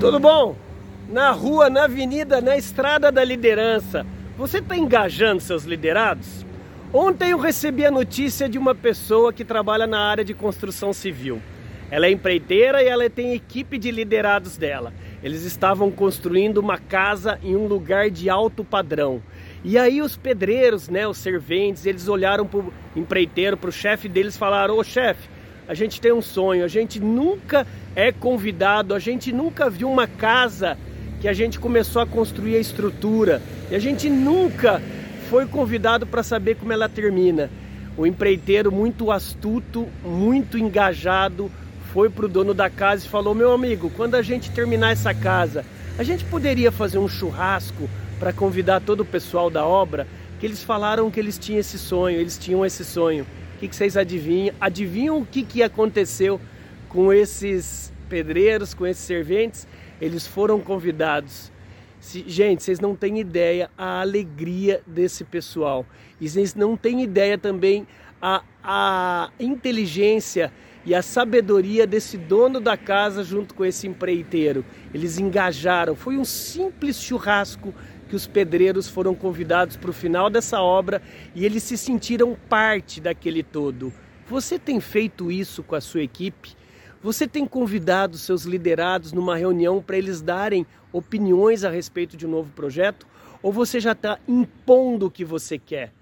Tudo bom? Na rua, na avenida, na estrada da liderança, você está engajando seus liderados? Ontem eu recebi a notícia de uma pessoa que trabalha na área de construção civil. Ela é empreiteira e ela tem equipe de liderados dela. Eles estavam construindo uma casa em um lugar de alto padrão. E aí os pedreiros, né, os serventes, eles olharam para o empreiteiro, para o chefe deles falaram, ô chefe, a gente tem um sonho, a gente nunca é convidado, a gente nunca viu uma casa que a gente começou a construir a estrutura e a gente nunca foi convidado para saber como ela termina. O empreiteiro, muito astuto, muito engajado, foi para o dono da casa e falou: Meu amigo, quando a gente terminar essa casa, a gente poderia fazer um churrasco para convidar todo o pessoal da obra? Que eles falaram que eles tinham esse sonho, eles tinham esse sonho que, que vocês adivinham? Adivinham o que, que aconteceu com esses pedreiros, com esses serventes? Eles foram convidados. Se, gente, vocês não têm ideia a alegria desse pessoal. E vocês não têm ideia também a, a inteligência e a sabedoria desse dono da casa junto com esse empreiteiro. Eles engajaram. Foi um simples churrasco que os pedreiros foram convidados para o final dessa obra e eles se sentiram parte daquele todo. Você tem feito isso com a sua equipe? Você tem convidado seus liderados numa reunião para eles darem opiniões a respeito de um novo projeto? Ou você já está impondo o que você quer?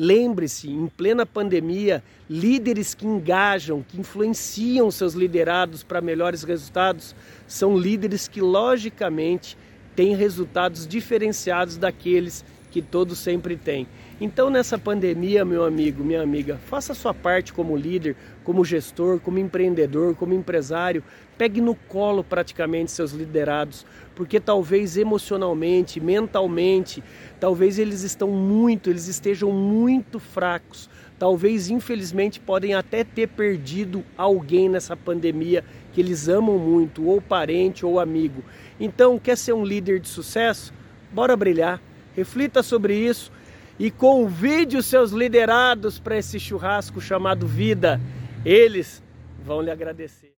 Lembre-se, em plena pandemia, líderes que engajam, que influenciam seus liderados para melhores resultados, são líderes que, logicamente, tem resultados diferenciados daqueles que todos sempre têm. Então, nessa pandemia, meu amigo, minha amiga, faça sua parte como líder, como gestor, como empreendedor, como empresário. Pegue no colo praticamente seus liderados, porque talvez emocionalmente, mentalmente, talvez eles estão muito, eles estejam muito fracos. Talvez, infelizmente, podem até ter perdido alguém nessa pandemia que eles amam muito, ou parente ou amigo. Então, quer ser um líder de sucesso? Bora brilhar. Reflita sobre isso e convide os seus liderados para esse churrasco chamado vida. Eles vão lhe agradecer.